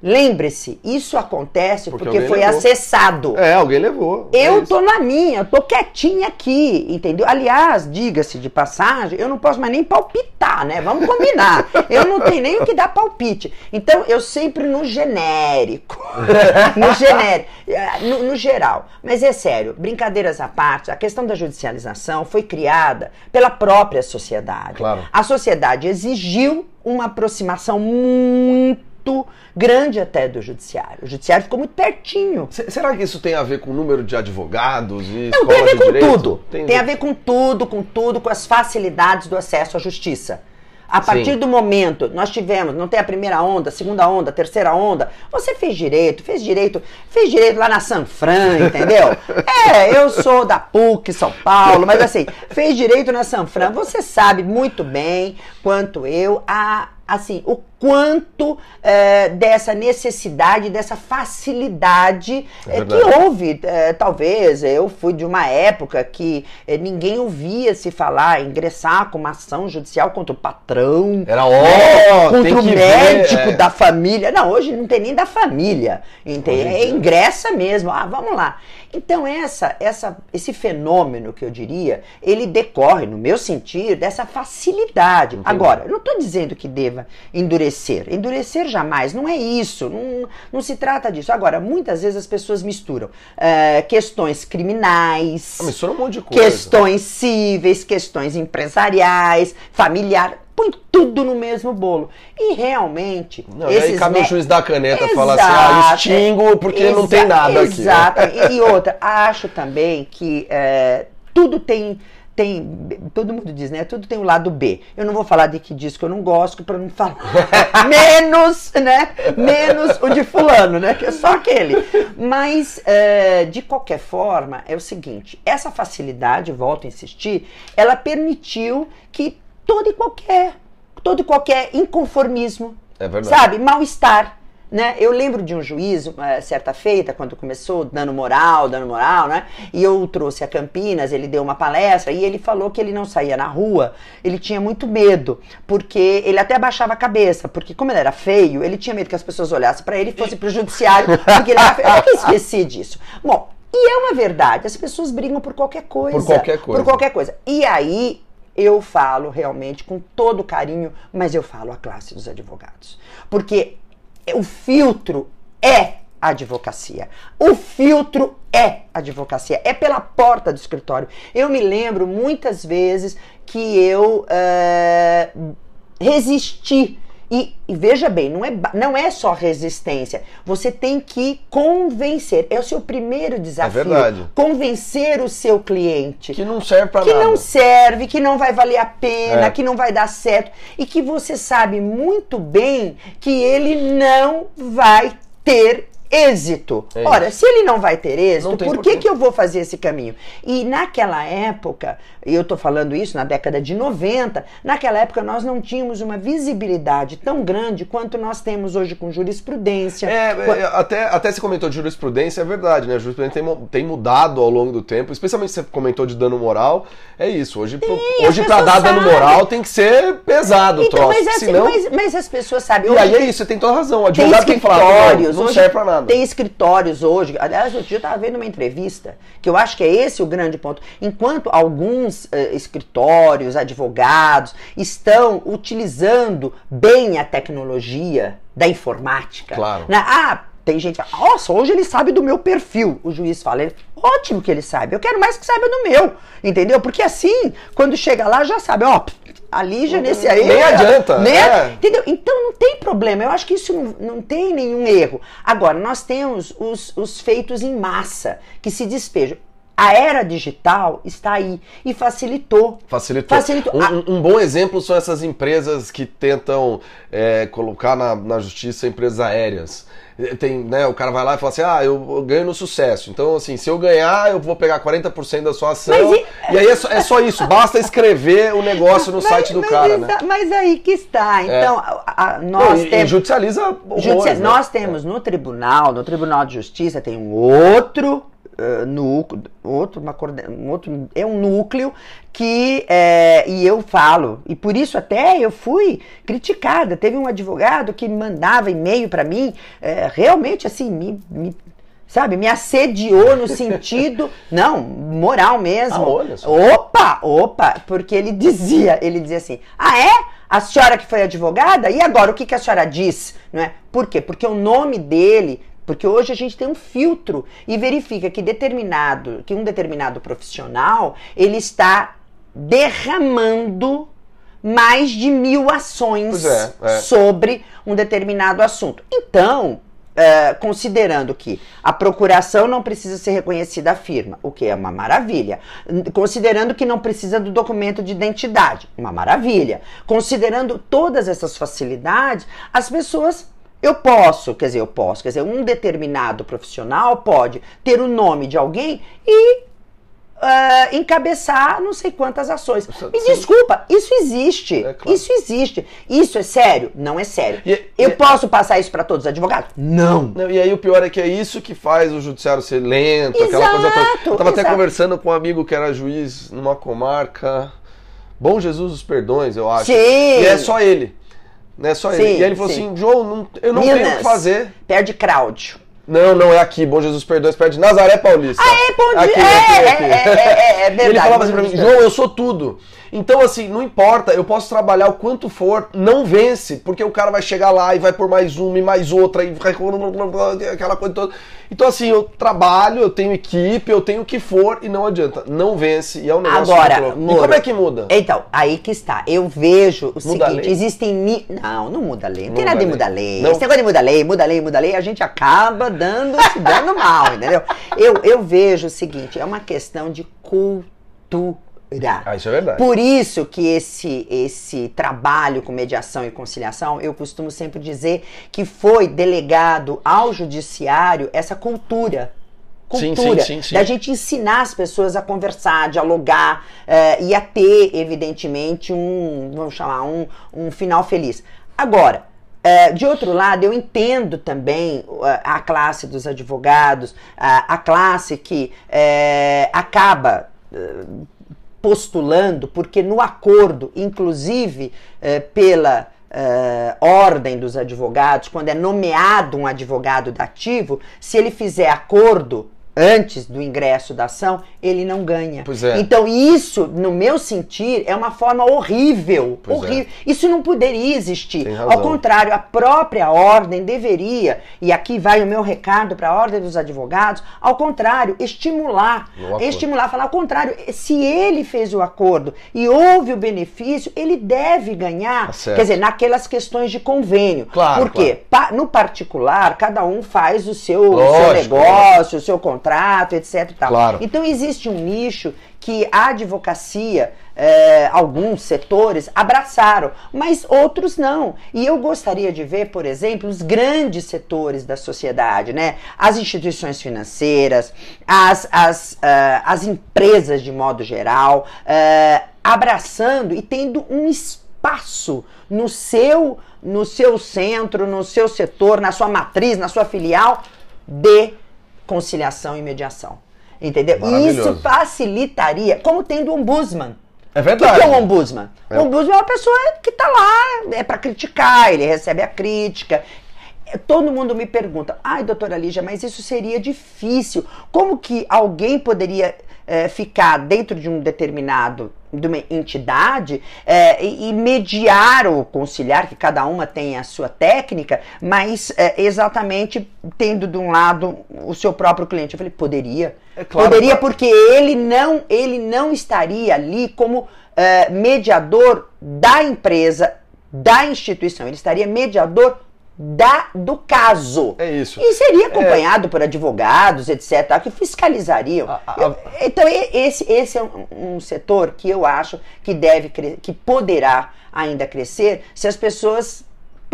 Speaker 2: Lembre-se, isso acontece porque, porque foi levou. acessado.
Speaker 1: É, alguém levou.
Speaker 2: Eu é tô na minha, eu tô quietinha aqui, entendeu? Aliás, diga-se de passagem, eu não posso mais nem palpitar, né? Vamos combinar. eu não tenho nem o que dar palpite. Então, eu sempre no genérico. no genérico. Eh, no, no geral. Mas é sério, brincadeiras à parte, a questão da judicialização foi criada pela própria sociedade.
Speaker 1: Claro.
Speaker 2: A sociedade exigiu uma aproximação muito muito grande até do judiciário. O judiciário ficou muito pertinho.
Speaker 1: C será que isso tem a ver com o número de advogados e
Speaker 2: Não, tem a ver com direito? tudo. Tem, tem a ver com tudo, com tudo, com as facilidades do acesso à justiça. A partir Sim. do momento, nós tivemos, não tem a primeira onda, a segunda onda, a terceira onda, você fez direito, fez direito, fez direito lá na Sanfran, entendeu? é, eu sou da PUC, São Paulo, mas assim, fez direito na Sanfran, você sabe muito bem quanto eu a assim, o quanto é, dessa necessidade, dessa facilidade é é, que houve. É, talvez eu fui de uma época que é, ninguém ouvia se falar, ingressar com uma ação judicial contra o patrão.
Speaker 1: Era ó,
Speaker 2: contra o médico ver, da família. Não, hoje não tem nem da família. Entende? ingressa mesmo. Ah, vamos lá. Então essa, essa, esse fenômeno que eu diria, ele decorre, no meu sentido, dessa facilidade. Entendi. Agora, eu não estou dizendo que deva deva endurecer. Endurecer jamais, não é isso, não, não se trata disso. Agora, muitas vezes as pessoas misturam é, questões criminais,
Speaker 1: ah, mistura um monte de coisa.
Speaker 2: questões cíveis, questões empresariais, familiar põe tudo no mesmo bolo. E realmente.
Speaker 1: Não, esses e aí cabe o juiz da caneta Exato, falar assim: ah, extingo porque não tem nada aqui.
Speaker 2: Exato. E, e outra, acho também que é, tudo tem tem, todo mundo diz, né? Tudo tem o um lado B. Eu não vou falar de que disco eu não gosto para não falar menos, né? Menos o de fulano, né? Que é só aquele. Mas uh, de qualquer forma é o seguinte: essa facilidade, volto a insistir, ela permitiu que todo e qualquer, todo e qualquer inconformismo,
Speaker 1: é
Speaker 2: sabe, mal estar né? Eu lembro de um juiz, certa feita, quando começou dando moral, dando moral, né? E eu trouxe a Campinas, ele deu uma palestra e ele falou que ele não saía na rua, ele tinha muito medo, porque ele até abaixava a cabeça, porque como ele era feio, ele tinha medo que as pessoas olhassem para ele e fossem pro judiciário, porque ele era feio. Eu esqueci disso. Bom, e é uma verdade, as pessoas brigam por qualquer coisa.
Speaker 1: Por qualquer coisa.
Speaker 2: Por qualquer coisa. E aí, eu falo realmente com todo carinho, mas eu falo a classe dos advogados. Porque o filtro é a advocacia. O filtro é advocacia, é pela porta do escritório. Eu me lembro muitas vezes que eu uh, resisti e, e, veja bem, não é, não é só resistência. Você tem que convencer. É o seu primeiro desafio.
Speaker 1: É verdade.
Speaker 2: Convencer o seu cliente.
Speaker 1: Que não serve para
Speaker 2: nada.
Speaker 1: Que
Speaker 2: não serve, que não vai valer a pena, é. que não vai dar certo. E que você sabe muito bem que ele não vai ter êxito. É Ora, se ele não vai ter êxito, por que, que eu vou fazer esse caminho? E naquela época, eu estou falando isso na década de 90, naquela época nós não tínhamos uma visibilidade tão grande quanto nós temos hoje com jurisprudência.
Speaker 1: É, é até, até você comentou de jurisprudência, é verdade, né? A jurisprudência tem, tem mudado ao longo do tempo, especialmente você comentou de dano moral, é isso. Hoje, Sim, hoje para dar dano moral tem que ser pesado o então, troço.
Speaker 2: Mas, assim,
Speaker 1: senão...
Speaker 2: mas, mas, as pessoas sabem.
Speaker 1: E aí é isso, você tem toda razão. O advogado tem, tem que falar, não, não serve pra nada.
Speaker 2: Tem escritórios hoje. Aliás, outro dia eu estava vendo uma entrevista, que eu acho que é esse o grande ponto. Enquanto alguns uh, escritórios, advogados, estão utilizando bem a tecnologia da informática.
Speaker 1: Claro.
Speaker 2: Né? Ah, tem gente que fala, nossa, hoje ele sabe do meu perfil. O juiz fala, ele, ótimo que ele sabe, eu quero mais que saiba do meu, entendeu? Porque assim, quando chega lá, já sabe, ó, a Lígia nesse aí.
Speaker 1: Nem adianta.
Speaker 2: Né? É. Entendeu? Então não tem problema. Eu acho que isso não, não tem nenhum erro. Agora, nós temos os, os feitos em massa que se despejam. A era digital está aí e facilitou.
Speaker 1: Facilitou. facilitou. Um, um, bom exemplo são essas empresas que tentam é, colocar na, na justiça empresas aéreas. Tem, né, o cara vai lá e fala assim: ah, eu ganho no sucesso. Então, assim, se eu ganhar, eu vou pegar 40% da sua ação. E... e... aí é só, é só, isso, basta escrever o negócio no mas, site do cara,
Speaker 2: né?
Speaker 1: está,
Speaker 2: né? Mas aí que está. É. Então, é. a, a, nós
Speaker 1: Não, temos. E judicializa horrores,
Speaker 2: né? Nós temos no tribunal, no Tribunal de Justiça, tem um outro uh, núcleo, outro, uma, um outro, é um núcleo que, é, e eu falo, e por isso até eu fui criticada. Teve um advogado que mandava e-mail para mim, é, realmente assim, me, me sabe, me assediou no sentido, não, moral mesmo. Ah,
Speaker 1: olha só.
Speaker 2: Opa, opa, porque ele dizia, ele dizia assim: "Ah, é? A senhora que foi advogada? E agora o que, que a senhora diz?" Não é? Por quê? Porque o nome dele porque hoje a gente tem um filtro e verifica que determinado, que um determinado profissional, ele está derramando mais de mil ações é, é. sobre um determinado assunto. Então, Uh, considerando que a procuração não precisa ser reconhecida a firma, o que é uma maravilha. Considerando que não precisa do documento de identidade, uma maravilha. Considerando todas essas facilidades, as pessoas eu posso, quer dizer, eu posso, quer dizer, um determinado profissional pode ter o nome de alguém e Uh, encabeçar não sei quantas ações. Me desculpa, isso existe. É claro. Isso existe. Isso é sério? Não é sério. E, eu e, posso passar isso para todos os advogados? Não.
Speaker 1: não. E aí o pior é que é isso que faz o judiciário ser lento, exato, aquela coisa toda. Eu tava exato. até conversando com um amigo que era juiz numa comarca. Bom Jesus dos Perdões, eu acho.
Speaker 2: Sim.
Speaker 1: E é só ele. Né? Só sim, ele. E aí ele falou sim. assim, João, não, eu não Minas, tenho o que fazer.
Speaker 2: Perde Cláudio.
Speaker 1: Não, não é aqui. Bom Jesus Perdões, perto de Nazaré Paulista.
Speaker 2: Ah, é, bom dia. Aqui, é, aqui, aqui. É, é, é, é, verdade.
Speaker 1: Ele falava assim pra mim, João, eu sou tudo. Então, assim, não importa, eu posso trabalhar o quanto for, não vence, porque o cara vai chegar lá e vai por mais uma e mais outra, e vai aquela coisa toda. Então, assim, eu trabalho, eu tenho equipe, eu tenho o que for e não adianta. Não vence e é um negócio
Speaker 2: Agora,
Speaker 1: muito.
Speaker 2: Moro,
Speaker 1: E como é que muda?
Speaker 2: Então, aí que está. Eu vejo o
Speaker 1: Muda
Speaker 2: seguinte, existem... Não, não muda a lei. Não,
Speaker 1: Não
Speaker 2: tem nada de mudar
Speaker 1: lei. Não.
Speaker 2: Esse negócio de mudar lei, muda lei, muda lei, a gente acaba dando, se dando mal, entendeu? Eu, eu vejo o seguinte, é uma questão de cultura.
Speaker 1: Ah, isso é verdade.
Speaker 2: Por isso que esse, esse trabalho com mediação e conciliação, eu costumo sempre dizer que foi delegado ao judiciário essa cultura. Cultura,
Speaker 1: sim, sim, sim.
Speaker 2: da gente ensinar as pessoas a conversar, dialogar eh, e a ter, evidentemente, um, vamos chamar, um, um final feliz. Agora, eh, de outro lado, eu entendo também eh, a classe dos advogados, a, a classe que eh, acaba postulando, porque no acordo, inclusive eh, pela eh, ordem dos advogados, quando é nomeado um advogado dativo, se ele fizer acordo antes do ingresso da ação, ele não ganha.
Speaker 1: Pois é.
Speaker 2: Então isso, no meu sentir, é uma forma horrível,
Speaker 1: Pois é.
Speaker 2: horrível. Isso não poderia existir. Ao contrário, a própria ordem deveria, e aqui vai o meu recado para a ordem dos advogados, ao contrário, estimular, estimular, falar ao contrário, se ele fez o acordo e houve o benefício, ele deve ganhar.
Speaker 1: Tá.
Speaker 2: Quer dizer, naquelas questões de convênio.
Speaker 1: Claro,
Speaker 2: Porque pa- no particular, cada um faz o seu, o seu
Speaker 1: Lógico,
Speaker 2: negócio, o seu contrato, etc. e tal.
Speaker 1: Claro.
Speaker 2: Então existe um nicho que a advocacia, eh, alguns setores abraçaram, mas outros não. E eu gostaria de ver, por exemplo, os grandes setores da sociedade, né? As instituições financeiras, as, as, ah, as empresas de modo geral, eh, abraçando e tendo um espaço no seu, no seu centro, no seu setor, na sua matriz, na sua filial de conciliação e mediação. Entendeu? E isso facilitaria, como tem do ombudsman.
Speaker 1: É
Speaker 2: O que,
Speaker 1: verdade.
Speaker 2: é um ombudsman?
Speaker 1: É.
Speaker 2: O ombudsman é uma pessoa que está lá, é para criticar, ele recebe a crítica. É, Todo mundo me pergunta, ai, doutora Lígia, mas isso seria difícil. Como que alguém poderia eh, ficar dentro de um determinado, de uma entidade eh, e, mediar ou conciliar, que cada uma tem a sua técnica, mas eh, exatamente tendo de um lado o seu próprio cliente? Eu falei, poderia.
Speaker 1: É claro,
Speaker 2: poderia
Speaker 1: claro.
Speaker 2: porque ele não, ele não estaria ali como eh, mediador da empresa, da instituição. Ele estaria mediador da, do caso.
Speaker 1: É isso.
Speaker 2: E seria acompanhado por advogados, etc., que fiscalizariam.
Speaker 1: A- a-
Speaker 2: Eu- então, esse, esse é um, um setor que eu acho que deve que poderá ainda crescer se as pessoas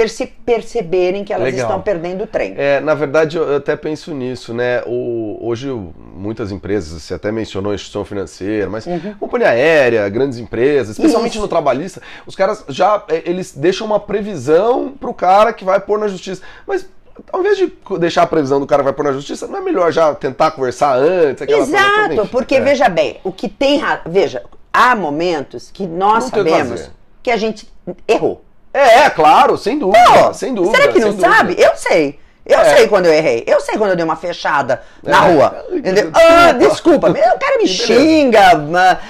Speaker 2: perce- perceberem que elas
Speaker 1: Legal.
Speaker 2: estão perdendo o trem.
Speaker 1: É, na verdade, eu até penso nisso, né? O, hoje, o- muitas empresas, você até mencionou a instituição financeira, mas companhia aérea, grandes empresas, especialmente
Speaker 2: Isso.
Speaker 1: no trabalhista, os caras já, é, eles deixam uma previsão pro cara que vai pôr na justiça. Mas, ao invés de deixar a previsão do cara que vai pôr na justiça, não é melhor já tentar conversar antes?
Speaker 2: Exato, porque
Speaker 1: é.
Speaker 2: veja bem, o que tem. Veja, há momentos que nós
Speaker 1: Não o
Speaker 2: sabemos que a gente errou.
Speaker 1: É, é, claro, sem dúvida,
Speaker 2: Pô,
Speaker 1: sem dúvida.
Speaker 2: Será que não
Speaker 1: dúvida.
Speaker 2: sabe? Eu sei. Eu
Speaker 1: É.
Speaker 2: sei quando eu errei. Eu sei quando eu dei uma fechada na
Speaker 1: É.
Speaker 2: rua. Entendeu?
Speaker 1: Desculpa.
Speaker 2: Ah, desculpa. O cara me xinga,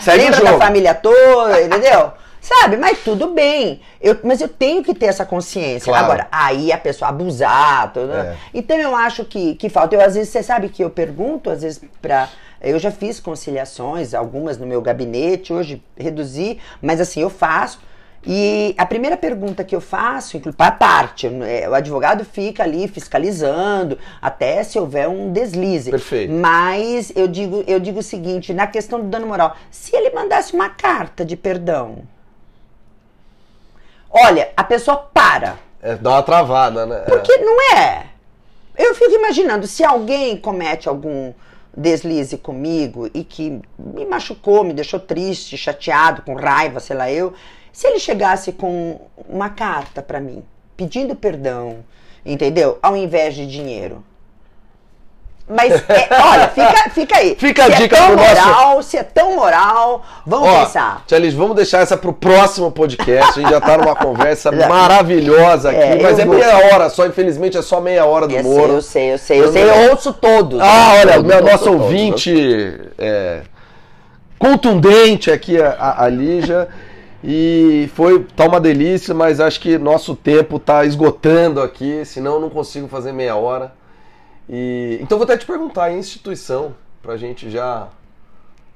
Speaker 1: Segue
Speaker 2: lembra da família toda, entendeu? Sabe? Mas tudo bem. Eu, mas eu tenho que ter essa consciência.
Speaker 1: Claro.
Speaker 2: Agora, aí a pessoa abusar. Tudo,
Speaker 1: É.
Speaker 2: Então eu acho que, que falta. Eu, às vezes, você sabe que eu pergunto, às vezes, pra. Eu já fiz conciliações, algumas no meu gabinete, hoje reduzi, mas assim, eu faço. E a primeira pergunta que eu faço, para a parte, é, o advogado fica ali fiscalizando, até se houver um deslize.
Speaker 1: Perfeito.
Speaker 2: Mas eu digo, eu digo o seguinte, na questão do dano moral, se ele mandasse uma carta de perdão, olha, a pessoa para.
Speaker 1: É, dá uma travada, né? É.
Speaker 2: Porque não é. Eu fico imaginando, se alguém comete algum deslize comigo e que me machucou, me deixou triste, chateado, com raiva, sei lá eu, se ele chegasse com uma carta pra mim, pedindo perdão, entendeu? Ao invés de dinheiro. Mas, é, olha, fica, fica aí.
Speaker 1: Fica a
Speaker 2: se
Speaker 1: dica
Speaker 2: é tão
Speaker 1: pro nosso-
Speaker 2: moral, se é tão moral, vamos
Speaker 1: Ó,
Speaker 2: pensar.
Speaker 1: Tia Liz, vamos deixar essa pro próximo podcast. A gente já tá numa conversa maravilhosa aqui,
Speaker 2: É,
Speaker 1: mas é
Speaker 2: vou.
Speaker 1: meia hora só, infelizmente é só meia hora do
Speaker 2: Eu sei,
Speaker 1: Moro.
Speaker 2: eu sei, eu sei, eu
Speaker 1: Eu
Speaker 2: sei, eu ouço todos.
Speaker 1: Ah, olha,
Speaker 2: Todos,
Speaker 1: meu
Speaker 2: todos,
Speaker 1: nosso
Speaker 2: todos.
Speaker 1: ouvinte é, contundente aqui, a, a, a Lígia. E foi tá uma delícia, mas acho que nosso tempo tá esgotando aqui, senão eu não consigo fazer meia hora. E então vou até te perguntar, em instituição, pra gente já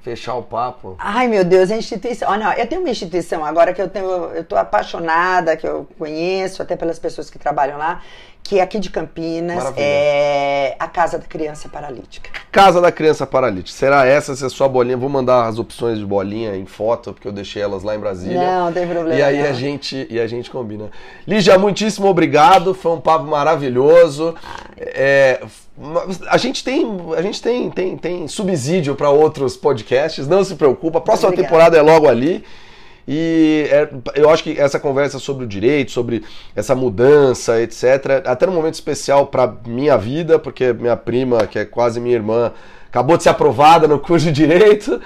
Speaker 1: fechar o papo.
Speaker 2: Ai, meu Deus, a instituição. Olha, eu tenho uma instituição agora que eu tenho, eu tô apaixonada, que eu conheço até pelas pessoas que trabalham lá, que é aqui de Campinas, é a Casa da Criança Paralítica.
Speaker 1: Casa da Criança Paralítica. Será essa se a sua bolinha? Vou mandar as opções de bolinha em foto, porque eu deixei elas lá em Brasília.
Speaker 2: Não, não tem problema.
Speaker 1: E aí
Speaker 2: não.
Speaker 1: a gente e a gente combina. Lígia, muitíssimo obrigado. Foi um papo maravilhoso. É, a gente tem, a gente tem, tem, tem subsídio para outros podcasts, não se preocupa. A próxima
Speaker 2: Obrigada.
Speaker 1: temporada é logo ali. E é, eu acho que essa conversa sobre o direito, sobre essa mudança, etc., até num momento especial para minha vida, porque minha prima, que é quase minha irmã, acabou de ser aprovada no curso de direito.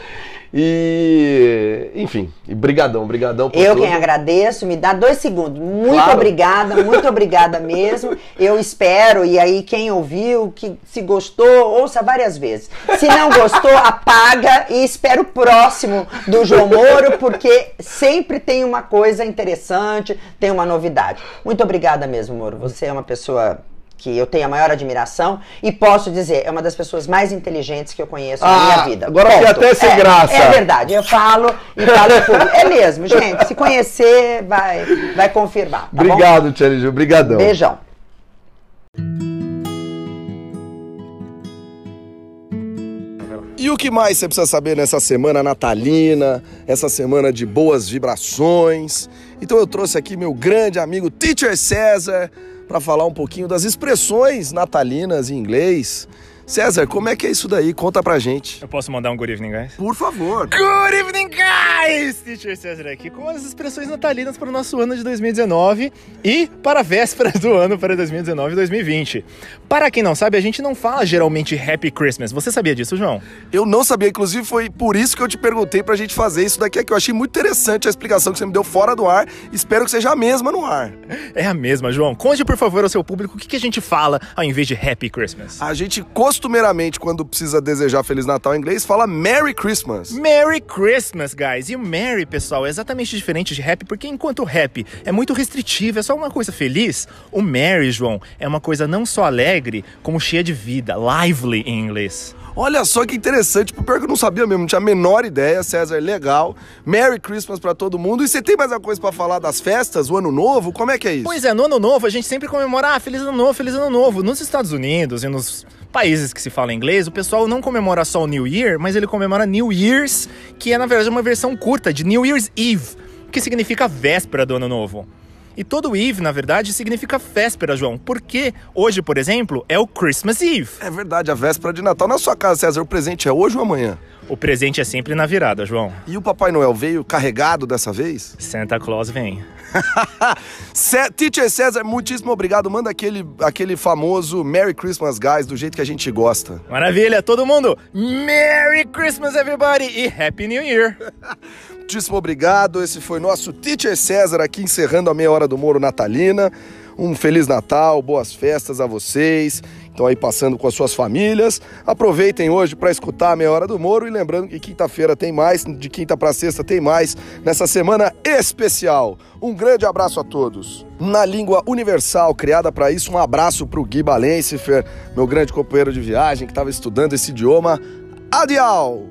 Speaker 1: E, enfim, e brigadão, brigadão por
Speaker 2: Eu
Speaker 1: tudo.
Speaker 2: quem agradeço, me dá dois segundos. Muito
Speaker 1: Claro.
Speaker 2: obrigada, muito obrigada mesmo. Eu espero, e aí quem ouviu, que se gostou, ouça várias vezes. Se não gostou, apaga e espera o próximo do João Moro, porque sempre tem uma coisa interessante, tem uma novidade. Muito obrigada mesmo, Moro. Você é uma pessoa que eu tenho a maior admiração e posso dizer, é uma das pessoas mais inteligentes que eu conheço na
Speaker 1: Ah,
Speaker 2: minha vida.
Speaker 1: agora
Speaker 2: Ponto.
Speaker 1: até sem
Speaker 2: É,
Speaker 1: graça.
Speaker 2: É verdade, eu falo e falo em público. É mesmo, gente. Se conhecer, vai, vai confirmar. Tá?
Speaker 1: Obrigado, Tia Lígia, obrigadão.
Speaker 2: Beijão.
Speaker 1: E o que mais você precisa saber nessa semana natalina, essa semana de boas vibrações? Então eu trouxe aqui meu grande amigo Teacher César para falar um pouquinho das expressões natalinas em inglês. César, como é que é isso daí? Conta pra gente.
Speaker 3: Eu posso mandar um good evening, guys?
Speaker 1: Por favor.
Speaker 3: Good evening, guys! Teacher César aqui com as expressões natalinas para o nosso ano de 2019 e para a véspera do ano para 2019 e 2020. Para quem não sabe, a gente não fala geralmente Happy Christmas. Você sabia disso, João?
Speaker 1: Eu não sabia, inclusive foi por isso que eu te perguntei pra gente fazer isso daqui, que eu achei muito interessante a explicação que você me deu fora do ar. Espero que seja a mesma no ar.
Speaker 3: É a mesma, João. Conte, por favor, ao seu público o que, que a gente fala ao invés de Happy Christmas.
Speaker 1: A gente costumeiramente, quando precisa desejar Feliz Natal em inglês, fala Merry Christmas.
Speaker 3: Merry Christmas, guys! E o Merry, pessoal, é exatamente diferente de Happy, porque enquanto o Happy é muito restritivo, é só uma coisa feliz, o Merry, João, é uma coisa não só alegre, como cheia de vida, lively em inglês.
Speaker 1: Olha só que interessante, pior que eu não sabia mesmo, não tinha a menor ideia, César, legal. Merry Christmas pra todo mundo. E você tem mais alguma coisa pra falar das festas, o ano novo? Como é que é isso?
Speaker 3: Pois é, no ano novo a gente sempre comemora, ah, feliz ano novo, feliz ano novo. Nos Estados Unidos e nos países que se fala inglês, o pessoal não comemora só o New Year, mas ele comemora New Year's, que é na verdade uma versão curta de New Year's Eve, que significa véspera do ano novo. E todo Eve, na verdade, significa véspera, João. Porque hoje, por exemplo, é o Christmas Eve.
Speaker 1: É verdade, a véspera de Natal. Na sua casa, César, o presente é hoje ou amanhã?
Speaker 3: O presente é sempre na virada, João.
Speaker 1: E o Papai Noel veio carregado dessa vez?
Speaker 3: Santa Claus vem.
Speaker 1: Teacher César, muitíssimo obrigado. Manda aquele, aquele famoso Merry Christmas, guys, do jeito que a gente gosta.
Speaker 3: Maravilha, todo mundo! Merry Christmas, everybody! E Happy New Year!
Speaker 1: Muitíssimo obrigado. Esse foi nosso Teacher César aqui encerrando a meia hora do Moro Natalina. Um Feliz Natal, boas festas a vocês. Estão aí passando com as suas famílias. Aproveitem hoje para escutar a meia hora do Moro e lembrando que quinta-feira tem mais, de quinta para sexta tem mais nessa semana especial. Um grande abraço a todos. Na língua universal criada para isso, um abraço para o Gui Balencifer, meu grande companheiro de viagem que estava estudando esse idioma. Adiau!